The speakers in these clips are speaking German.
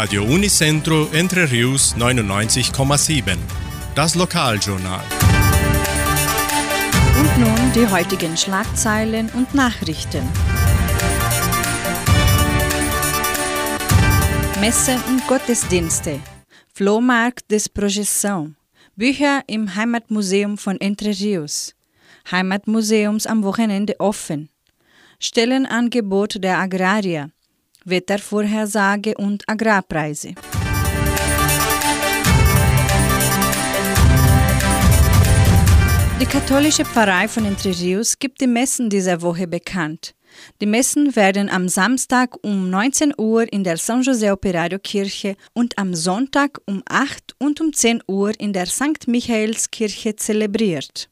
Radio Unicentro Entre Rius 99,7. Das Lokaljournal. Und nun die heutigen Schlagzeilen und Nachrichten. Messen und Gottesdienste. Flohmarkt des Projeção. Bücher im Heimatmuseum von Entre Rios. Heimatmuseums am Wochenende offen. Stellenangebot der Agrarier. Wettervorhersage und Agrarpreise. Die katholische Pfarrei von Entre Rios gibt die Messen dieser Woche bekannt. Die Messen werden am Samstag um 19 Uhr in der San José Operario Kirche und am Sonntag um 8 und um 10 Uhr in der St. Michaelskirche zelebriert.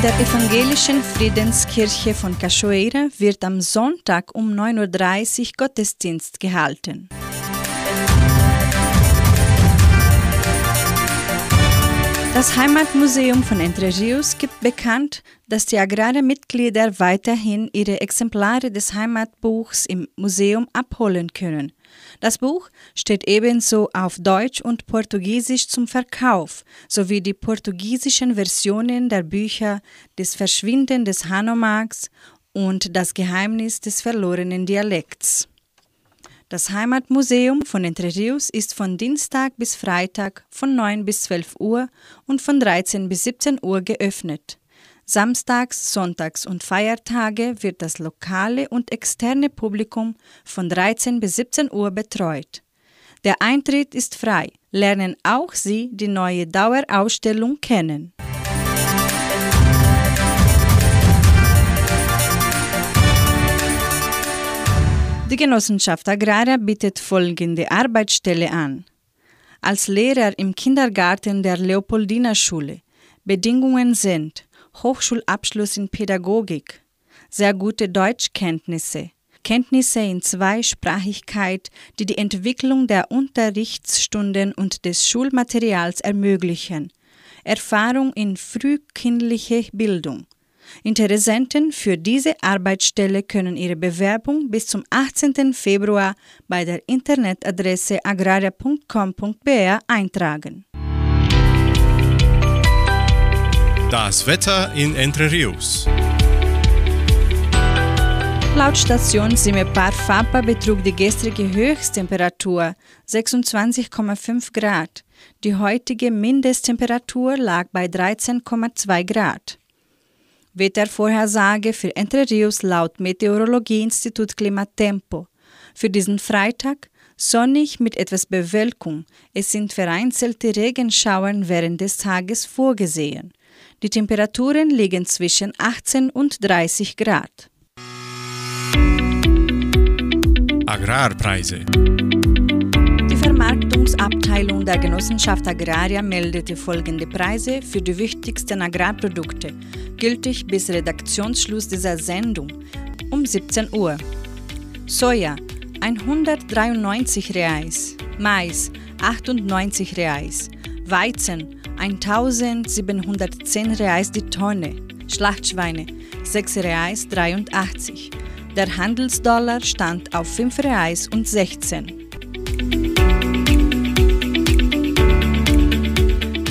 In der evangelischen Friedenskirche von Cachoeira wird am Sonntag um 9.30 Uhr Gottesdienst gehalten. Das Heimatmuseum von Entre Rios gibt bekannt, dass die Agrarmitglieder weiterhin ihre Exemplare des Heimatbuchs im Museum abholen können. Das Buch steht ebenso auf Deutsch und Portugiesisch zum Verkauf, sowie die portugiesischen Versionen der Bücher des Verschwinden des Hanomaks und das Geheimnis des verlorenen Dialekts. Das Heimatmuseum von Entre Rios ist von Dienstag bis Freitag von 9 bis 12 Uhr und von 13 bis 17 Uhr geöffnet. Samstags, Sonntags und Feiertage wird das lokale und externe Publikum von 13 bis 17 Uhr betreut. Der Eintritt ist frei. Lernen auch Sie die neue Dauerausstellung kennen. Die Genossenschaft Agraria bietet folgende Arbeitsstelle an. Als Lehrer im Kindergarten der Leopoldina Schule. Bedingungen sind Hochschulabschluss in Pädagogik, sehr gute Deutschkenntnisse, Kenntnisse in Zweisprachigkeit, die die Entwicklung der Unterrichtsstunden und des Schulmaterials ermöglichen, Erfahrung in frühkindlicher Bildung, Interessenten für diese Arbeitsstelle können ihre Bewerbung bis zum 18. Februar bei der Internetadresse agraria.com.br eintragen. Das Wetter in Entre Rios. Laut Station Simepar Fapa betrug die gestrige Höchsttemperatur 26,5 Grad. Die heutige Mindesttemperatur lag bei 13,2 Grad. Wettervorhersage für Entre Rios laut Meteorologieinstitut Klimatempo. Für diesen Freitag sonnig mit etwas Bewölkung. Es sind vereinzelte Regenschauern während des Tages vorgesehen. Die Temperaturen liegen zwischen 18 und 30 Grad. Agrarpreise. Die Vermarktungsabteilung der Genossenschaft Agraria meldete folgende Preise für die wichtigsten Agrarprodukte, gültig bis Redaktionsschluss dieser Sendung um 17 Uhr. Soja 193 Reais, Mais 98 Reais, Weizen 1710 Reais die Tonne, Schlachtschweine 6 Reais 83. Der Handelsdollar stand auf 5 Reais und 16.